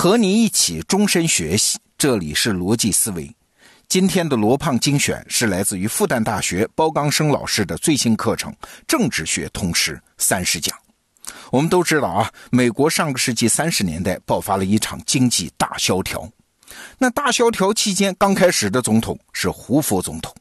和你一起终身学习，这里是逻辑思维。今天的罗胖精选是来自于复旦大学包刚生老师的最新课程《政治学通识三十讲》。我们都知道啊，美国上个世纪三十年代爆发了一场经济大萧条。那大萧条期间，刚开始的总统是胡佛总统。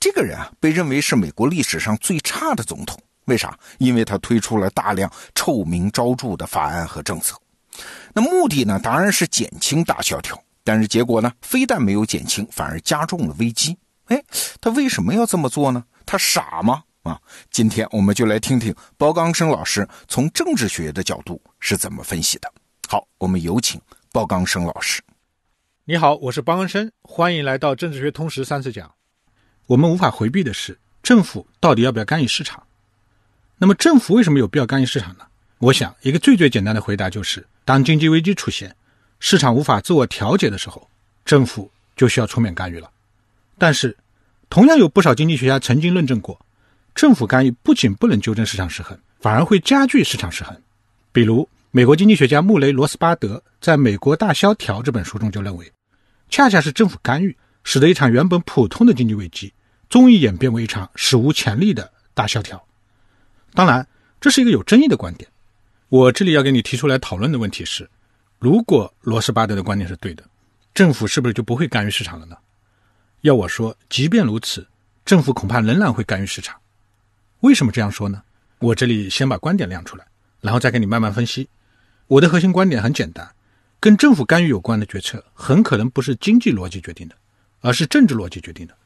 这个人啊，被认为是美国历史上最差的总统。为啥？因为他推出了大量臭名昭著的法案和政策。那目的呢，当然是减轻大萧条。但是结果呢，非但没有减轻，反而加重了危机。哎，他为什么要这么做呢？他傻吗？啊，今天我们就来听听包刚生老师从政治学的角度是怎么分析的。好，我们有请包刚生老师。你好，我是包刚生，欢迎来到政治学通识三次讲。我们无法回避的是，政府到底要不要干预市场？那么，政府为什么有必要干预市场呢？我想，一个最最简单的回答就是：当经济危机出现，市场无法自我调节的时候，政府就需要出面干预了。但是，同样有不少经济学家曾经论证过。政府干预不仅不能纠正市场失衡，反而会加剧市场失衡。比如，美国经济学家穆雷罗斯巴德在《美国大萧条》这本书中就认为，恰恰是政府干预，使得一场原本普通的经济危机，终于演变为一场史无前例的大萧条。当然，这是一个有争议的观点。我这里要给你提出来讨论的问题是：如果罗斯巴德的观点是对的，政府是不是就不会干预市场了呢？要我说，即便如此，政府恐怕仍然会干预市场。为什么这样说呢？我这里先把观点亮出来，然后再给你慢慢分析。我的核心观点很简单：跟政府干预有关的决策，很可能不是经济逻辑决定的，而是政治逻辑决定的。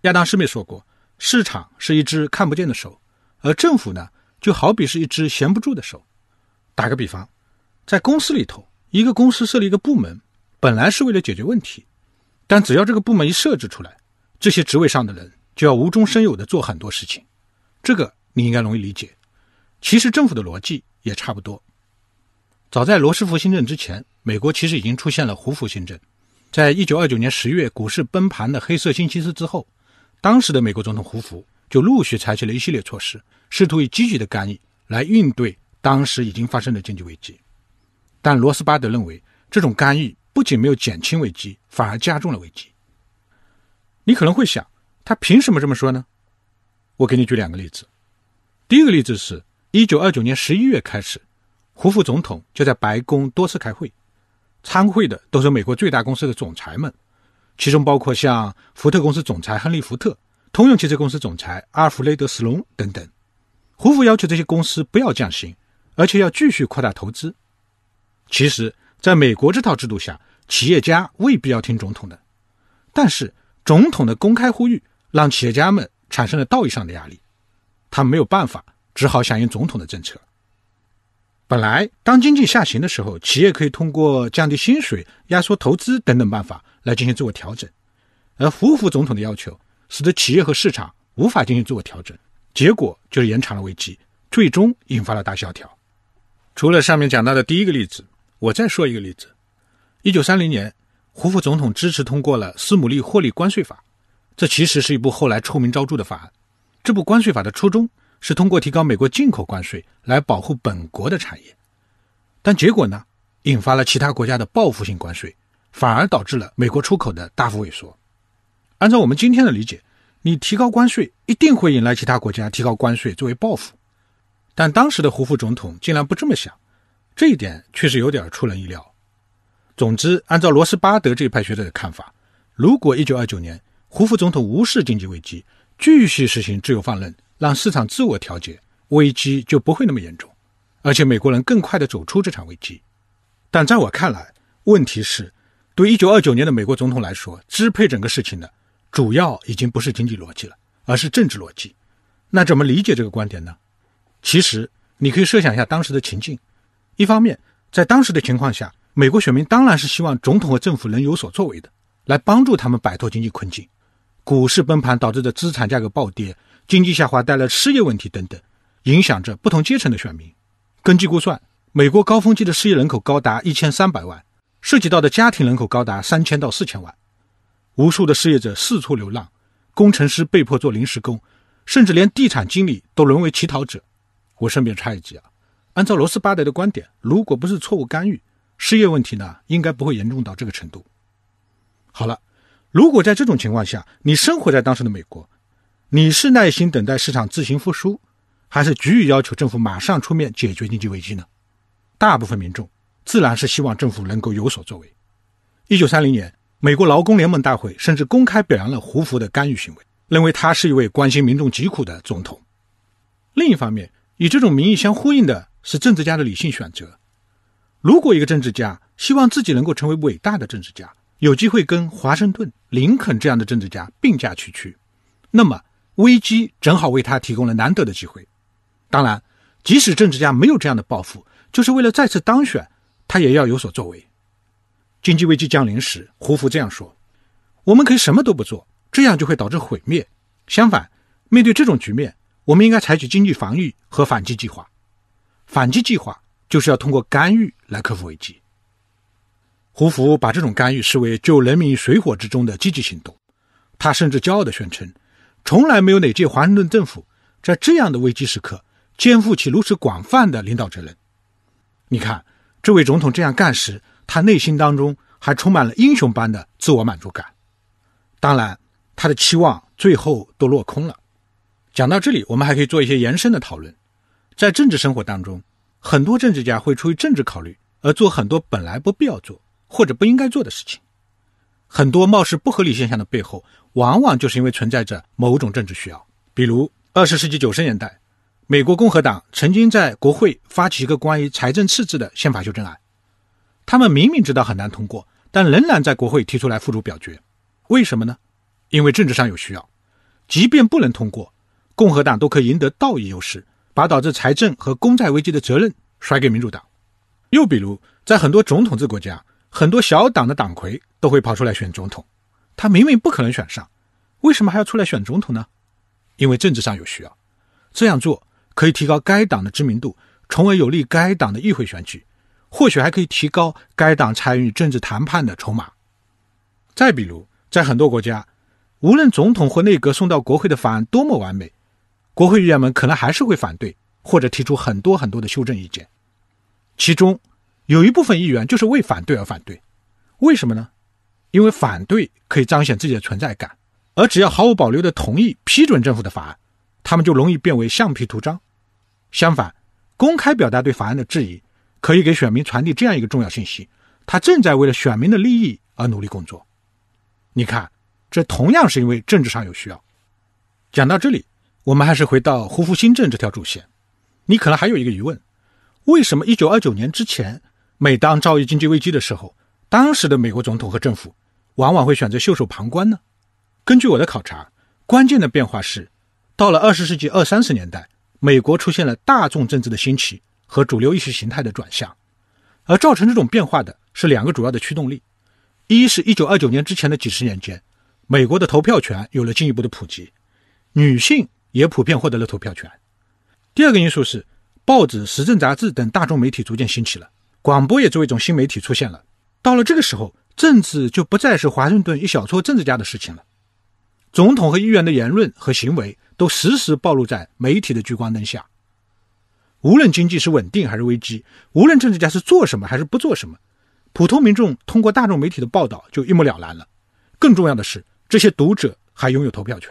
亚当·斯密说过：“市场是一只看不见的手，而政府呢，就好比是一只闲不住的手。”打个比方，在公司里头，一个公司设立一个部门，本来是为了解决问题，但只要这个部门一设置出来，这些职位上的人就要无中生有的做很多事情。这个你应该容易理解。其实政府的逻辑也差不多。早在罗斯福新政之前，美国其实已经出现了胡佛新政。在一九二九年十月股市崩盘的黑色星期四之后，当时的美国总统胡佛就陆续采取了一系列措施，试图以积极的干预来应对当时已经发生的经济危机。但罗斯巴德认为，这种干预不仅没有减轻危机，反而加重了危机。你可能会想，他凭什么这么说呢？我给你举两个例子。第一个例子是1929年11月开始，胡佛总统就在白宫多次开会，参会的都是美国最大公司的总裁们，其中包括像福特公司总裁亨利·福特、通用汽车公司总裁阿尔弗雷德·斯隆等等。胡佛要求这些公司不要降薪，而且要继续扩大投资。其实，在美国这套制度下，企业家未必要听总统的，但是总统的公开呼吁让企业家们。产生了道义上的压力，他没有办法，只好响应总统的政策。本来，当经济下行的时候，企业可以通过降低薪水、压缩投资等等办法来进行自我调整，而胡服总统的要求使得企业和市场无法进行自我调整，结果就是延长了危机，最终引发了大萧条。除了上面讲到的第一个例子，我再说一个例子：一九三零年，胡佛总统支持通过了《斯姆利获利关税法》。这其实是一部后来臭名昭著的法案。这部关税法的初衷是通过提高美国进口关税来保护本国的产业，但结果呢，引发了其他国家的报复性关税，反而导致了美国出口的大幅萎缩。按照我们今天的理解，你提高关税一定会引来其他国家提高关税作为报复，但当时的胡副总统竟然不这么想，这一点确实有点出人意料。总之，按照罗斯巴德这一派学者的看法，如果1929年，胡副总统无视经济危机，继续实行自由放任，让市场自我调节，危机就不会那么严重，而且美国人更快地走出这场危机。但在我看来，问题是，对一九二九年的美国总统来说，支配整个事情的主要已经不是经济逻辑了，而是政治逻辑。那怎么理解这个观点呢？其实你可以设想一下当时的情境：一方面，在当时的情况下，美国选民当然是希望总统和政府能有所作为的，来帮助他们摆脱经济困境。股市崩盘导致的资产价格暴跌，经济下滑带来失业问题等等，影响着不同阶层的选民。根据估算，美国高峰期的失业人口高达一千三百万，涉及到的家庭人口高达三千到四千万。无数的失业者四处流浪，工程师被迫做临时工，甚至连地产经理都沦为乞讨者。我顺便插一句啊，按照罗斯巴德的观点，如果不是错误干预，失业问题呢，应该不会严重到这个程度。好了，如果在这种情况下，你生活在当时的美国，你是耐心等待市场自行复苏，还是急于要求政府马上出面解决经济危机呢？大部分民众自然是希望政府能够有所作为。一九三零年，美国劳工联盟大会甚至公开表扬了胡佛的干预行为，认为他是一位关心民众疾苦的总统。另一方面，与这种民意相呼应的是政治家的理性选择。如果一个政治家希望自己能够成为伟大的政治家，有机会跟华盛顿、林肯这样的政治家并驾齐驱，那么危机正好为他提供了难得的机会。当然，即使政治家没有这样的抱负，就是为了再次当选，他也要有所作为。经济危机降临时，胡佛这样说：“我们可以什么都不做，这样就会导致毁灭。相反，面对这种局面。”我们应该采取经济防御和反击计划。反击计划就是要通过干预来克服危机。胡佛把这种干预视为救人民于水火之中的积极行动。他甚至骄傲地宣称，从来没有哪届华盛顿政府在这样的危机时刻肩负起如此广泛的领导责任。你看，这位总统这样干时，他内心当中还充满了英雄般的自我满足感。当然，他的期望最后都落空了。讲到这里，我们还可以做一些延伸的讨论。在政治生活当中，很多政治家会出于政治考虑而做很多本来不必要做或者不应该做的事情。很多貌似不合理现象的背后，往往就是因为存在着某种政治需要。比如，二十世纪九十年代，美国共和党曾经在国会发起一个关于财政赤字的宪法修正案。他们明明知道很难通过，但仍然在国会提出来付诸表决。为什么呢？因为政治上有需要，即便不能通过。共和党都可以赢得道义优势，把导致财政和公债危机的责任甩给民主党。又比如，在很多总统制国家，很多小党的党魁都会跑出来选总统。他明明不可能选上，为什么还要出来选总统呢？因为政治上有需要。这样做可以提高该党的知名度，从而有利该党的议会选举，或许还可以提高该党参与政治谈判的筹码。再比如，在很多国家，无论总统或内阁送到国会的法案多么完美，国会议员们可能还是会反对，或者提出很多很多的修正意见。其中有一部分议员就是为反对而反对。为什么呢？因为反对可以彰显自己的存在感，而只要毫无保留的同意批准政府的法案，他们就容易变为橡皮图章。相反，公开表达对法案的质疑，可以给选民传递这样一个重要信息：他正在为了选民的利益而努力工作。你看，这同样是因为政治上有需要。讲到这里。我们还是回到胡佛新政这条主线。你可能还有一个疑问：为什么1929年之前，每当遭遇经济危机的时候，当时的美国总统和政府往往会选择袖手旁观呢？根据我的考察，关键的变化是，到了20世纪二三十年代，美国出现了大众政治的兴起和主流意识形态的转向，而造成这种变化的是两个主要的驱动力：一是1929年之前的几十年间，美国的投票权有了进一步的普及，女性。也普遍获得了投票权。第二个因素是，报纸、时政杂志等大众媒体逐渐兴起了，广播也作为一种新媒体出现了。到了这个时候，政治就不再是华盛顿一小撮政治家的事情了。总统和议员的言论和行为都时时暴露在媒体的聚光灯下。无论经济是稳定还是危机，无论政治家是做什么还是不做什么，普通民众通过大众媒体的报道就一目了然了。更重要的是，这些读者还拥有投票权。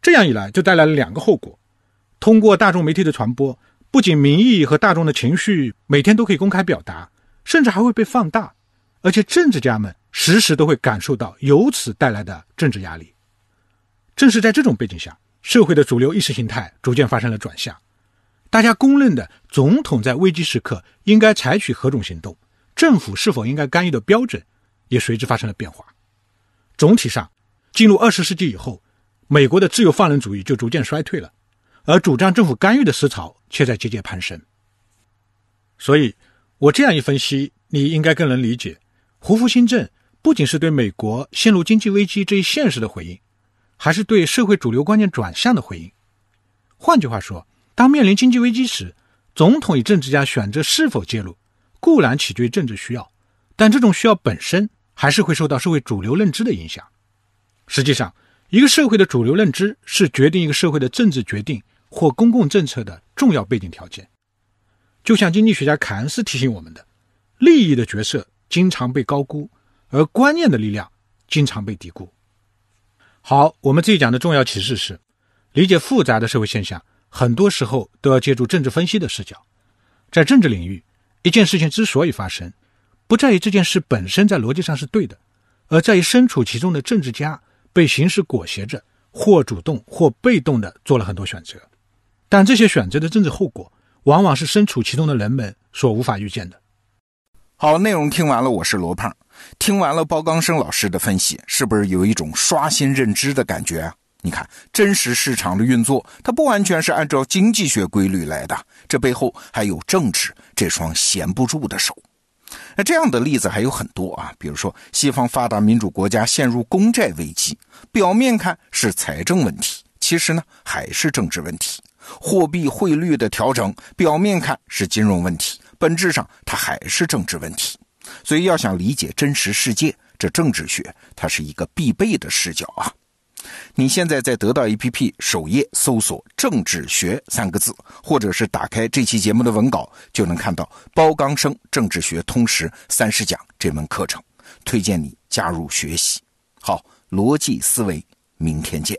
这样一来，就带来了两个后果：通过大众媒体的传播，不仅民意和大众的情绪每天都可以公开表达，甚至还会被放大，而且政治家们时时都会感受到由此带来的政治压力。正是在这种背景下，社会的主流意识形态逐渐发生了转向，大家公认的总统在危机时刻应该采取何种行动，政府是否应该干预的标准，也随之发生了变化。总体上，进入二十世纪以后。美国的自由放任主义就逐渐衰退了，而主张政府干预的思潮却在节节攀升。所以，我这样一分析，你应该更能理解，胡佛新政不仅是对美国陷入经济危机这一现实的回应，还是对社会主流观念转向的回应。换句话说，当面临经济危机时，总统与政治家选择是否介入，固然取决于政治需要，但这种需要本身还是会受到社会主流认知的影响。实际上，一个社会的主流认知是决定一个社会的政治决定或公共政策的重要背景条件。就像经济学家凯恩斯提醒我们的，利益的角色经常被高估，而观念的力量经常被低估。好，我们这一讲的重要启示是：理解复杂的社会现象，很多时候都要借助政治分析的视角。在政治领域，一件事情之所以发生，不在于这件事本身在逻辑上是对的，而在于身处其中的政治家被形势裹挟着，或主动或被动地做了很多选择。但这些选择的政治后果，往往是身处其中的人们所无法预见的。好，内容听完了，我是罗胖。听完了包刚生老师的分析，是不是有一种刷新认知的感觉啊？你看，真实市场的运作，它不完全是按照经济学规律来的，这背后还有政治这双闲不住的手。那这样的例子还有很多啊，比如说西方发达民主国家陷入公债危机，表面看是财政问题，其实呢还是政治问题；货币汇率的调整，表面看是金融问题，本质上它还是政治问题。所以要想理解真实世界，这政治学它是一个必备的视角啊。你现在在得到 APP 首页搜索“政治学”三个字，或者是打开这期节目的文稿，就能看到包刚生政治学通识三十讲这门课程，推荐你加入学习。好，逻辑思维，明天见。